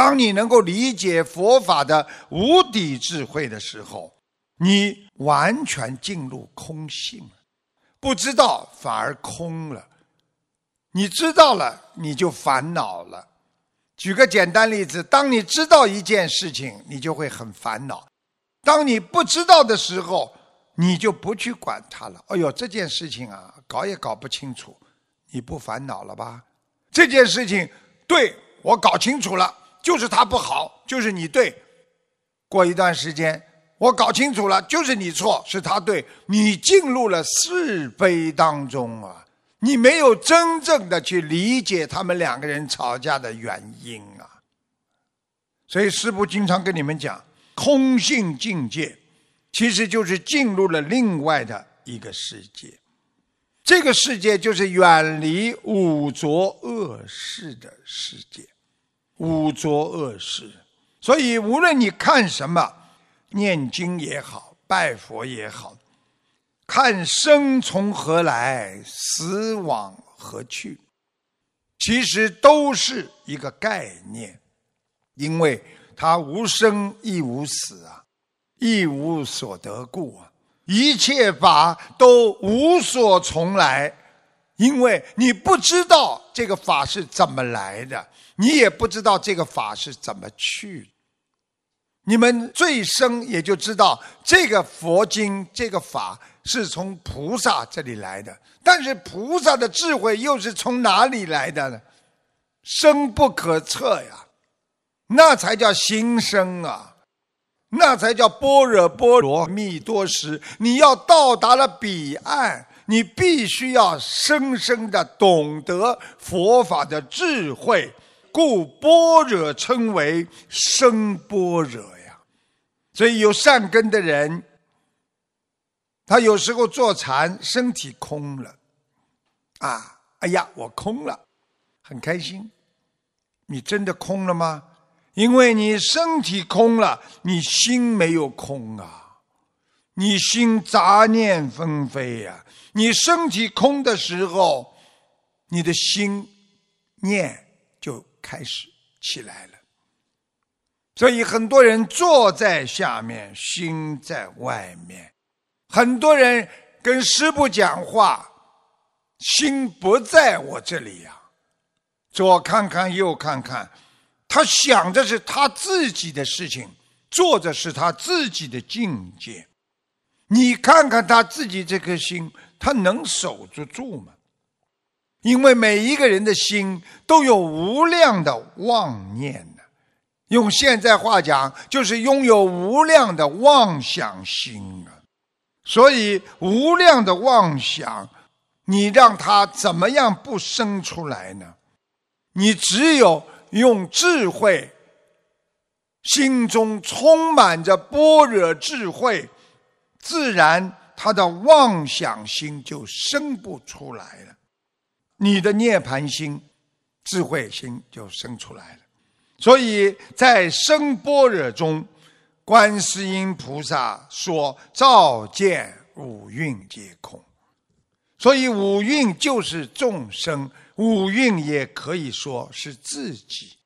当你能够理解佛法的无底智慧的时候，你完全进入空性了。不知道反而空了，你知道了你就烦恼了。举个简单例子，当你知道一件事情，你就会很烦恼；当你不知道的时候，你就不去管它了。哎呦，这件事情啊，搞也搞不清楚，你不烦恼了吧？这件事情对我搞清楚了，就是他不好，就是你对。过一段时间，我搞清楚了，就是你错，是他对。你进入了是非当中啊，你没有真正的去理解他们两个人吵架的原因啊。所以师父经常跟你们讲，空性境界。其实就是进入了另外的一个世界，这个世界就是远离五浊恶世的世界，五浊恶事。所以无论你看什么，念经也好，拜佛也好，看生从何来，死往何去，其实都是一个概念，因为它无生亦无死啊。亦无所得故啊，一切法都无所从来，因为你不知道这个法是怎么来的，你也不知道这个法是怎么去。你们最深也就知道这个佛经这个法是从菩萨这里来的，但是菩萨的智慧又是从哪里来的呢？深不可测呀，那才叫心生啊。那才叫般若波罗蜜多时。你要到达了彼岸，你必须要深深的懂得佛法的智慧，故般若称为生般若呀。所以有善根的人，他有时候坐禅，身体空了，啊，哎呀，我空了，很开心。你真的空了吗？因为你身体空了，你心没有空啊，你心杂念纷飞呀。你身体空的时候，你的心念开始起来了。所以很多人坐在下面，心在外面；很多人跟师傅讲话，心不在我这里呀，左看看，右看看。他想的是他自己的事情，做的是他自己的境界。你看看他自己这颗心，他能守得住吗？因为每一个人的心都有无量的妄念呢。用现在话讲，就是拥有无量的妄想心啊。所以无量的妄想，你让他怎么样不生出来呢？你只有。用智慧，心中充满着般若智慧，自然他的妄想心就生不出来了。你的涅盘心、智慧心就生出来了。所以在生般若中，观世音菩萨说：“照见五蕴皆空。”所以五蕴就是众生。五蕴也可以说是自己，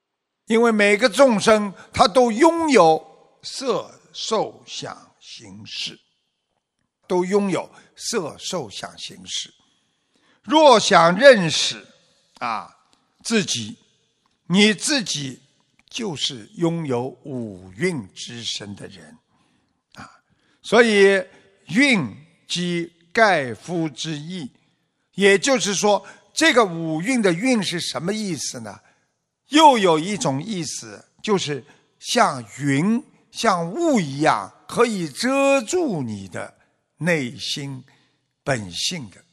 因为每个众生他都拥有色、受、想、行、识，都拥有色、受、想、行、识。若想认识啊自己，你自己就是拥有五蕴之身的人啊。所以蕴即盖夫之意，也就是说。这个五蕴的蕴是什么意思呢？又有一种意思，就是像云、像雾一样，可以遮住你的内心本性的。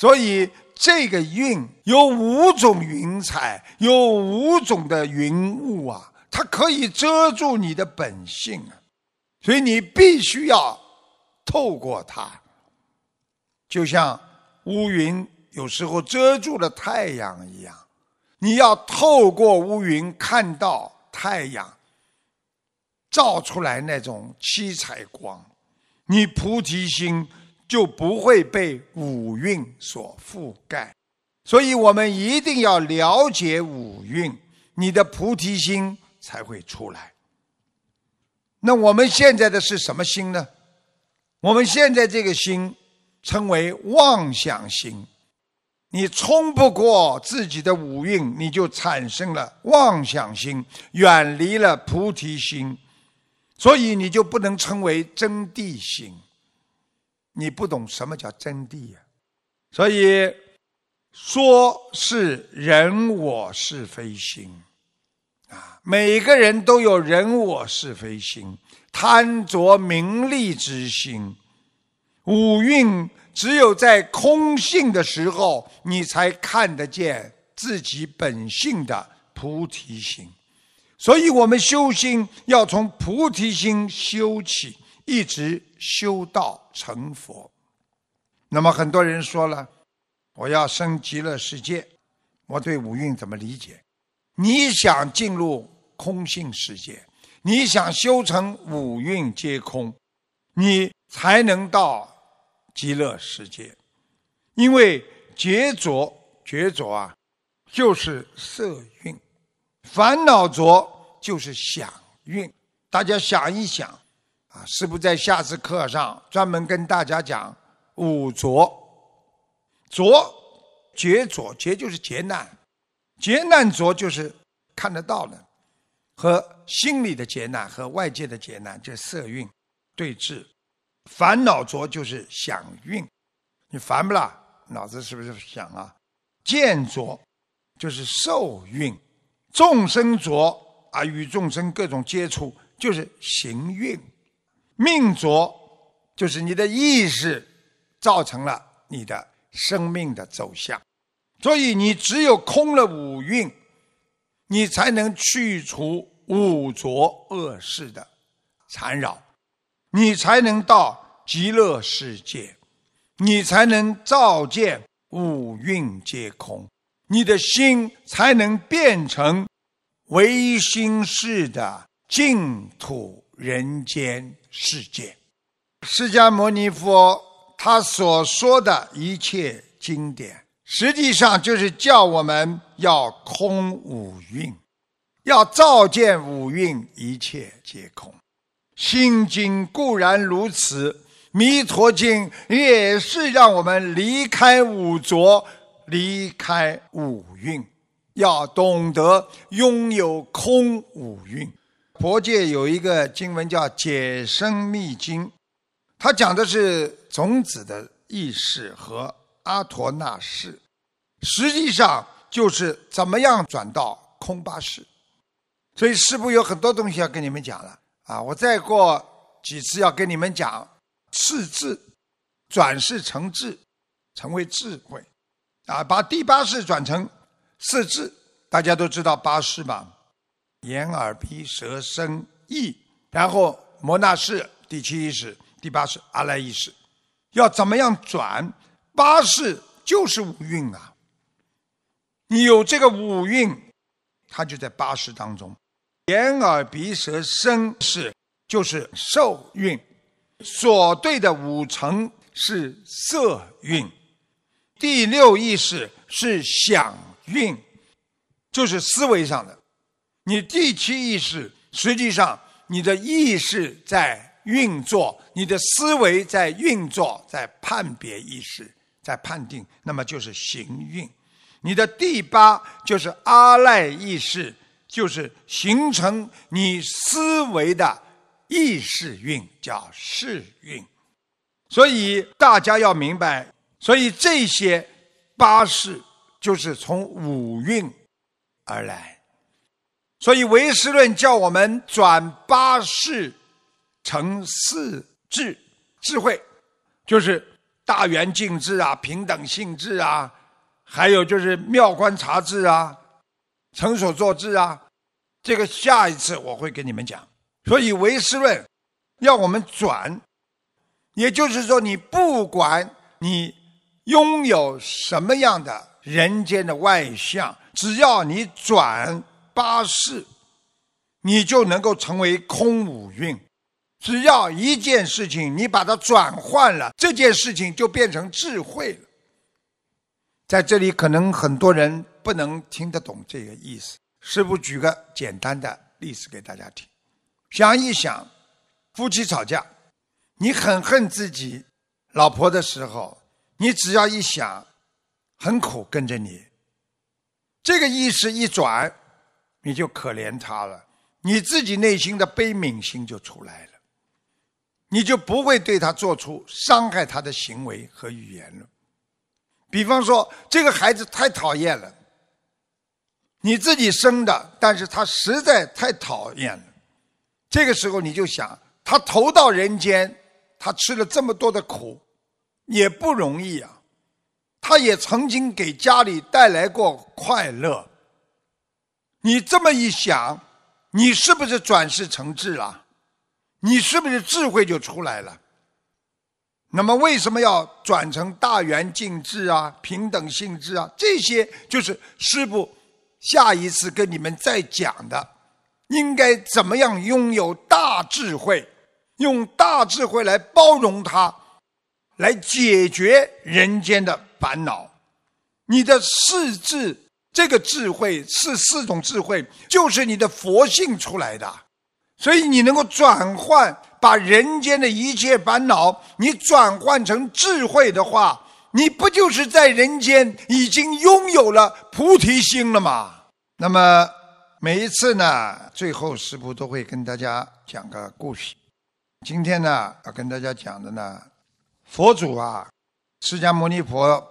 所以这个运有五种云彩，有五种的云雾啊，它可以遮住你的本性啊。所以你必须要透过它，就像乌云。有时候遮住了太阳一样，你要透过乌云看到太阳照出来那种七彩光，你菩提心就不会被五蕴所覆盖。所以我们一定要了解五蕴，你的菩提心才会出来。那我们现在的是什么心呢？我们现在这个心称为妄想心。你冲不过自己的五蕴，你就产生了妄想心，远离了菩提心，所以你就不能称为真谛心。你不懂什么叫真谛呀？所以说是人我是非心啊，每个人都有人我是非心，贪着名利之心，五蕴。只有在空性的时候，你才看得见自己本性的菩提心。所以，我们修心要从菩提心修起，一直修道成佛。那么，很多人说了：“我要升极乐世界，我对五蕴怎么理解？”你想进入空性世界，你想修成五蕴皆空，你才能到。极乐世界，因为劫浊绝浊啊，就是色蕴；烦恼浊就是想蕴。大家想一想啊，是不在下次课上专门跟大家讲五浊？浊劫浊劫就是劫难，劫难浊就是看得到的，和心理的劫难和外界的劫难，这色蕴对峙。烦恼浊就是想运，你烦不啦？脑子是不是想啊？见浊就是受运，众生浊啊，与众生各种接触就是行运，命浊就是你的意识造成了你的生命的走向。所以你只有空了五蕴，你才能去除五浊恶事的缠绕。你才能到极乐世界，你才能照见五蕴皆空，你的心才能变成唯心式的净土人间世界。释迦牟尼佛他所说的一切经典，实际上就是叫我们要空五蕴，要照见五蕴一切皆空。心经固然如此，弥陀经也是让我们离开五浊，离开五蕴，要懂得拥有空五蕴。佛界有一个经文叫《解生密经》，它讲的是种子的意识和阿陀那识，实际上就是怎么样转到空八识。所以师父有很多东西要跟你们讲了。啊，我再过几次要跟你们讲次智，转世成智，成为智慧，啊，把第八世转成四智，大家都知道八世吧，眼耳鼻舌身意，然后摩那士第七意识，第八世阿赖意识，要怎么样转？八世就是五蕴啊，你有这个五蕴，它就在八世当中。眼耳鼻舌身是就是受蕴，所对的五层是色蕴，第六意识是想蕴，就是思维上的。你第七意识实际上你的意识在运作，你的思维在运作，在判别意识，在判定，那么就是行运。你的第八就是阿赖意识。就是形成你思维的意识运，叫识运。所以大家要明白，所以这些八识就是从五运而来。所以唯识论叫我们转八识成四智，智慧就是大圆净智啊，平等性智啊，还有就是妙观察智啊。成所作智啊，这个下一次我会跟你们讲。所以唯识论要我们转，也就是说，你不管你拥有什么样的人间的外相，只要你转八世，你就能够成为空五蕴。只要一件事情你把它转换了，这件事情就变成智慧了。在这里，可能很多人。不能听得懂这个意思，师傅举个简单的例子给大家听。想一想，夫妻吵架，你很恨自己老婆的时候，你只要一想，很苦跟着你，这个意识一转，你就可怜他了，你自己内心的悲悯心就出来了，你就不会对他做出伤害他的行为和语言了。比方说，这个孩子太讨厌了。你自己生的，但是他实在太讨厌了。这个时候你就想，他投到人间，他吃了这么多的苦，也不容易啊。他也曾经给家里带来过快乐。你这么一想，你是不是转世成智了？你是不是智慧就出来了？那么为什么要转成大圆净智啊、平等性质啊？这些就是师傅。下一次跟你们再讲的，应该怎么样拥有大智慧，用大智慧来包容它，来解决人间的烦恼。你的四智这个智慧是四种智慧，就是你的佛性出来的，所以你能够转换，把人间的一切烦恼，你转换成智慧的话。你不就是在人间已经拥有了菩提心了吗？那么每一次呢，最后师傅都会跟大家讲个故事。今天呢，要跟大家讲的呢，佛祖啊，释迦牟尼佛，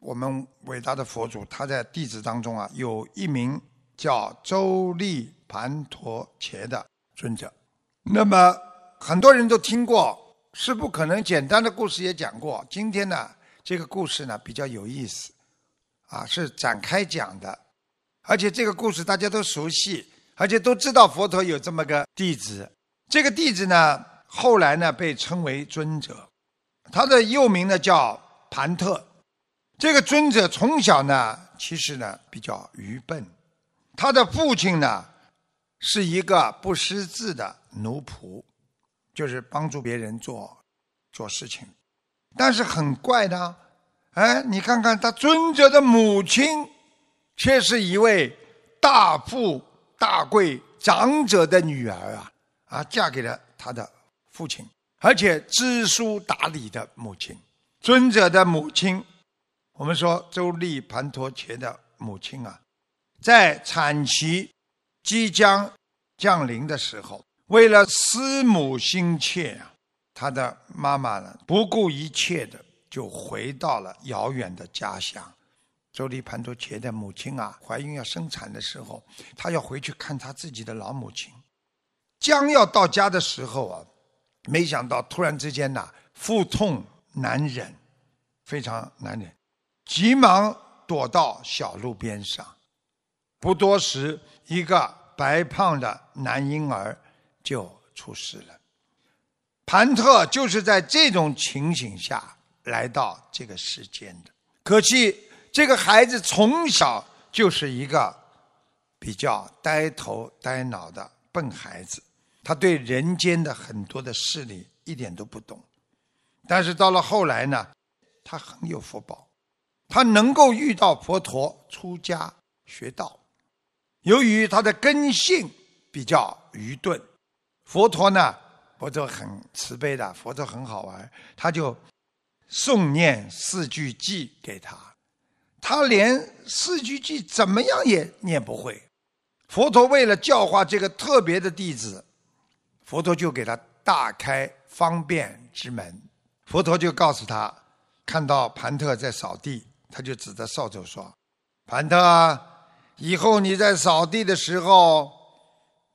我们伟大的佛祖，他在弟子当中啊，有一名叫周利盘陀伽的尊者。那么很多人都听过，是不可能简单的故事也讲过。今天呢？这个故事呢比较有意思，啊，是展开讲的，而且这个故事大家都熟悉，而且都知道佛陀有这么个弟子。这个弟子呢，后来呢被称为尊者，他的幼名呢叫盘特。这个尊者从小呢，其实呢比较愚笨，他的父亲呢是一个不识字的奴仆，就是帮助别人做做事情。但是很怪的，哎，你看看他尊者的母亲，却是一位大富大贵长者的女儿啊，啊，嫁给了他的父亲，而且知书达理的母亲。尊者的母亲，我们说周利盘陀伽的母亲啊，在产期即将降临的时候，为了思母心切啊。他的妈妈呢，不顾一切的就回到了遥远的家乡。周利盘陀伽的母亲啊，怀孕要生产的时候，她要回去看她自己的老母亲。将要到家的时候啊，没想到突然之间呐，腹痛难忍，非常难忍，急忙躲到小路边上。不多时，一个白胖的男婴儿就出世了。盘特就是在这种情形下来到这个世间的。可惜这个孩子从小就是一个比较呆头呆脑的笨孩子，他对人间的很多的事理一点都不懂。但是到了后来呢，他很有福报，他能够遇到佛陀出家学道。由于他的根性比较愚钝，佛陀呢。佛陀很慈悲的，佛陀很好玩，他就诵念四句偈给他，他连四句偈怎么样也念不会。佛陀为了教化这个特别的弟子，佛陀就给他大开方便之门。佛陀就告诉他，看到盘特在扫地，他就指着扫帚说：“盘特，以后你在扫地的时候，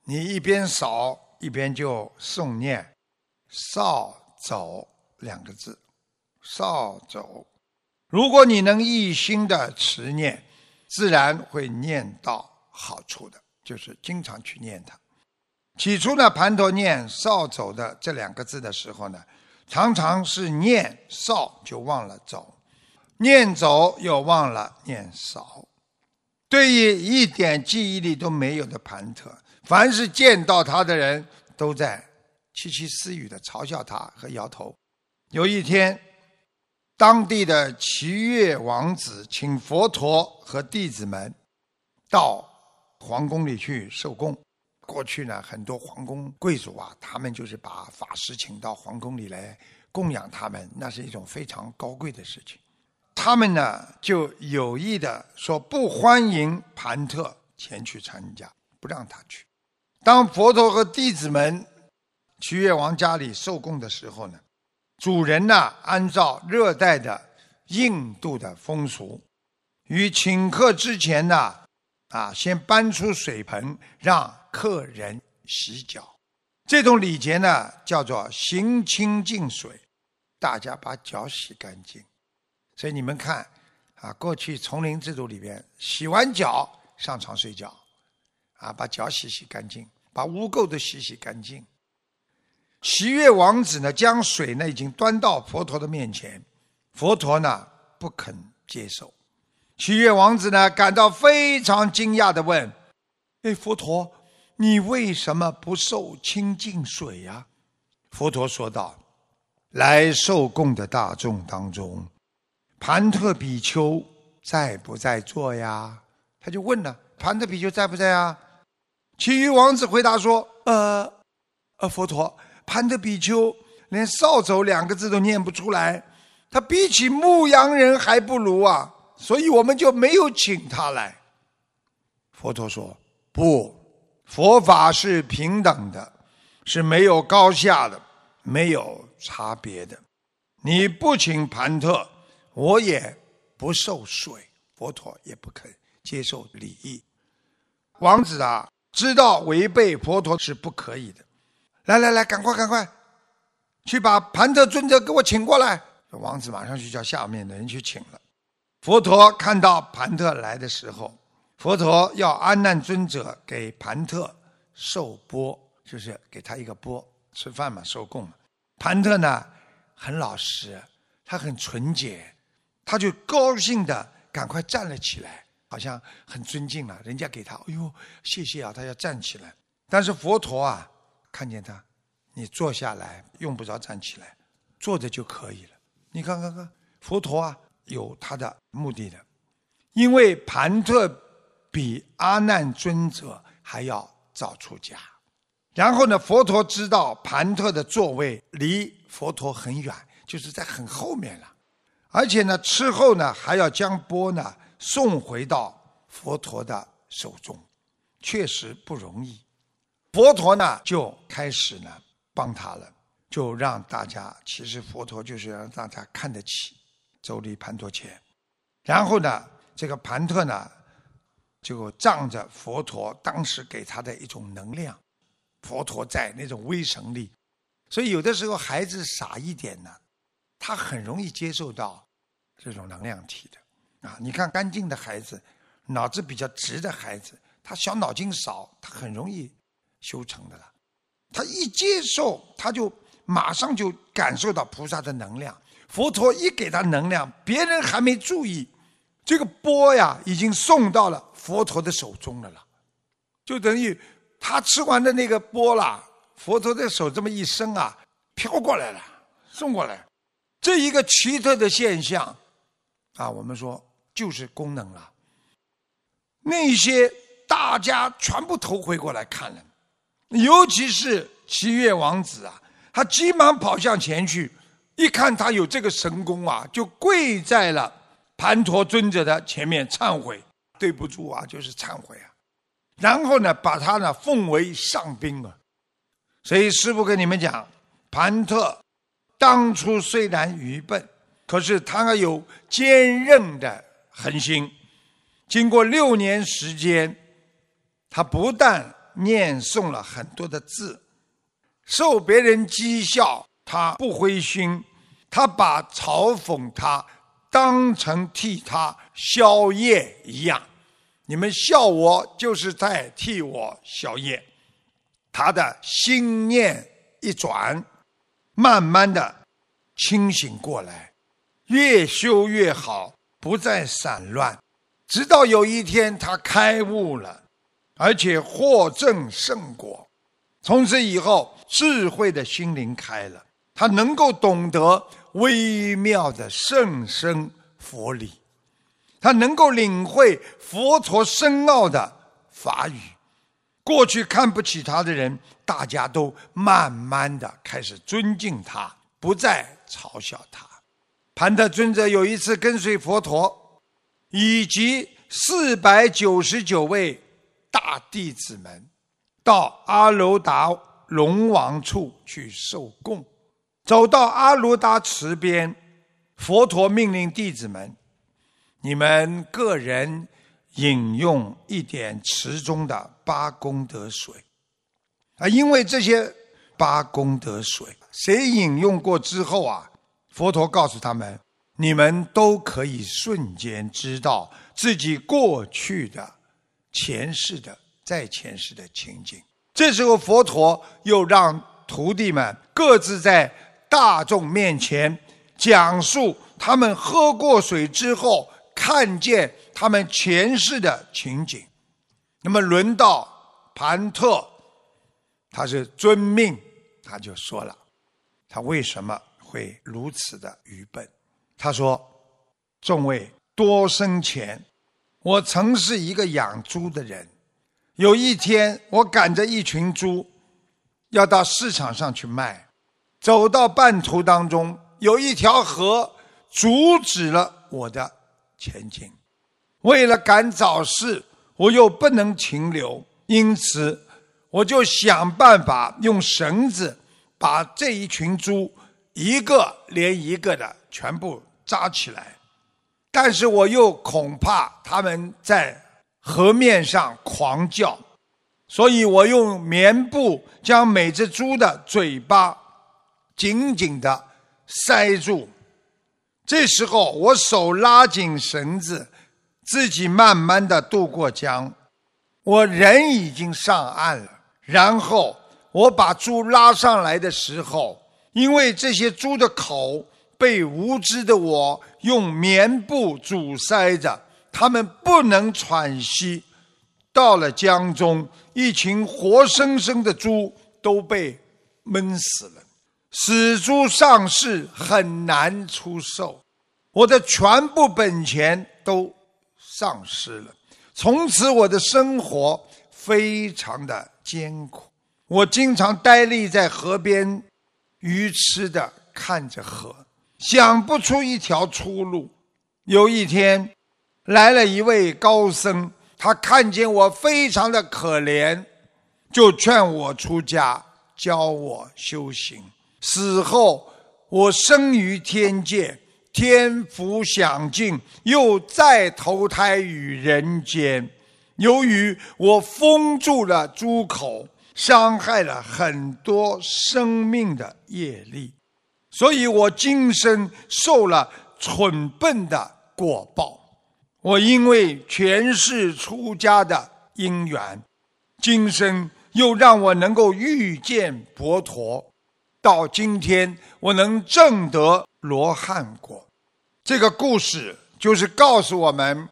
你一边扫。”一边就诵念“扫帚”两个字，“扫帚”。如果你能一心的持念，自然会念到好处的。就是经常去念它。起初呢，盘陀念“扫帚”的这两个字的时候呢，常常是念“扫”就忘了“走”，念“走”又忘了念“扫”。对于一点记忆力都没有的盘特。凡是见到他的人，都在窃窃私语的嘲笑他和摇头。有一天，当地的齐越王子请佛陀和弟子们到皇宫里去受供。过去呢，很多皇宫贵族啊，他们就是把法师请到皇宫里来供养他们，那是一种非常高贵的事情。他们呢，就有意的说不欢迎盘特前去参加，不让他去。当佛陀和弟子们去越王家里受供的时候呢，主人呢，按照热带的印度的风俗，于请客之前呢，啊，先搬出水盆让客人洗脚。这种礼节呢，叫做行清净水，大家把脚洗干净。所以你们看，啊，过去丛林制度里边，洗完脚上床睡觉，啊，把脚洗洗干净，把污垢都洗洗干净。齐越王子呢，将水呢已经端到佛陀的面前，佛陀呢不肯接受。齐越王子呢感到非常惊讶的问：“哎，佛陀，你为什么不受清净水呀？”佛陀说道：“来受供的大众当中。”盘特比丘在不在座呀？他就问了：“盘特比丘在不在啊？”其余王子回答说：“呃，呃，佛陀，盘特比丘连扫帚两个字都念不出来，他比起牧羊人还不如啊，所以我们就没有请他来。”佛陀说：“不，佛法是平等的，是没有高下的，没有差别的。你不请盘特。”我也不受水，佛陀也不肯接受礼仪。王子啊，知道违背佛陀是不可以的。来来来，赶快赶快，去把盘特尊者给我请过来。王子马上就叫下面的人去请了。佛陀看到盘特来的时候，佛陀要阿难尊者给盘特受钵，就是给他一个钵吃饭嘛，受供嘛。盘特呢，很老实，他很纯洁。他就高兴的赶快站了起来，好像很尊敬了。人家给他，哎呦，谢谢啊！他要站起来。但是佛陀啊，看见他，你坐下来，用不着站起来，坐着就可以了。你看看看，佛陀啊，有他的目的的，因为盘特比阿难尊者还要早出家。然后呢，佛陀知道盘特的座位离佛陀很远，就是在很后面了。而且呢，吃后呢，还要将钵呢送回到佛陀的手中，确实不容易。佛陀呢就开始呢帮他了，就让大家，其实佛陀就是让大家看得起周利盘陀前。然后呢，这个盘特呢就仗着佛陀当时给他的一种能量，佛陀在那种威神力，所以有的时候孩子傻一点呢。他很容易接受到这种能量体的啊！你看，干净的孩子，脑子比较直的孩子，他小脑筋少，他很容易修成的了。他一接受，他就马上就感受到菩萨的能量。佛陀一给他能量，别人还没注意，这个钵呀，已经送到了佛陀的手中了了。就等于他吃完的那个钵啦，佛陀的手这么一伸啊，飘过来了，送过来。这一个奇特的现象，啊，我们说就是功能了。那些大家全部头回过来看了，尤其是七月王子啊，他急忙跑向前去，一看他有这个神功啊，就跪在了盘陀尊者的前面忏悔，对不住啊，就是忏悔啊。然后呢，把他呢奉为上宾啊。所以师父跟你们讲，盘特。当初虽然愚笨，可是他有坚韧的恒心。经过六年时间，他不但念诵了很多的字，受别人讥笑，他不灰心，他把嘲讽他当成替他消业一样。你们笑我，就是在替我消业。他的心念一转。慢慢的清醒过来，越修越好，不再散乱，直到有一天他开悟了，而且获证圣果。从此以后，智慧的心灵开了，他能够懂得微妙的甚深佛理，他能够领会佛陀深奥的法语。过去看不起他的人，大家都慢慢的开始尊敬他，不再嘲笑他。盘特尊者有一次跟随佛陀，以及四百九十九位大弟子们，到阿罗达龙王处去受供。走到阿罗达池边，佛陀命令弟子们：“你们个人饮用一点池中的八功德水。”啊，因为这些八功德水，谁饮用过之后啊？佛陀告诉他们：“你们都可以瞬间知道自己过去的、前世的、在前世的情景。”这时候，佛陀又让徒弟们各自在大众面前讲述他们喝过水之后看见他们前世的情景。那么，轮到盘特，他是遵命，他就说了：“他为什么？”会如此的愚笨，他说：“众位多生前，我曾是一个养猪的人。有一天，我赶着一群猪，要到市场上去卖。走到半途当中，有一条河阻止了我的前进。为了赶早市，我又不能停留，因此我就想办法用绳子把这一群猪。”一个连一个的全部扎起来，但是我又恐怕他们在河面上狂叫，所以我用棉布将每只猪的嘴巴紧紧的塞住。这时候，我手拉紧绳子，自己慢慢的渡过江。我人已经上岸了，然后我把猪拉上来的时候。因为这些猪的口被无知的我用棉布阻塞着，它们不能喘息。到了江中，一群活生生的猪都被闷死了。死猪上市很难出售，我的全部本钱都丧失了。从此，我的生活非常的艰苦。我经常呆立在河边。愚痴的看着河，想不出一条出路。有一天，来了一位高僧，他看见我非常的可怜，就劝我出家，教我修行。死后，我生于天界，天福享尽，又再投胎于人间。由于我封住了猪口。伤害了很多生命的业力，所以我今生受了蠢笨的果报。我因为前世出家的因缘，今生又让我能够遇见佛陀，到今天我能证得罗汉果。这个故事就是告诉我们，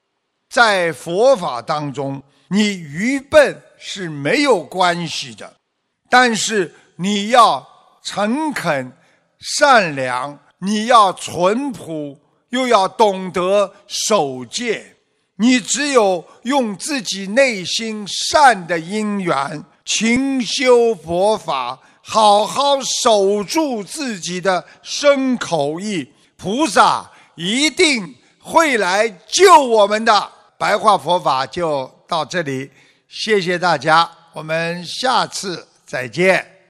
在佛法当中，你愚笨。是没有关系的，但是你要诚恳、善良，你要淳朴，又要懂得守戒。你只有用自己内心善的因缘，勤修佛法，好好守住自己的身口意，菩萨一定会来救我们的。白话佛法就到这里。谢谢大家，我们下次再见。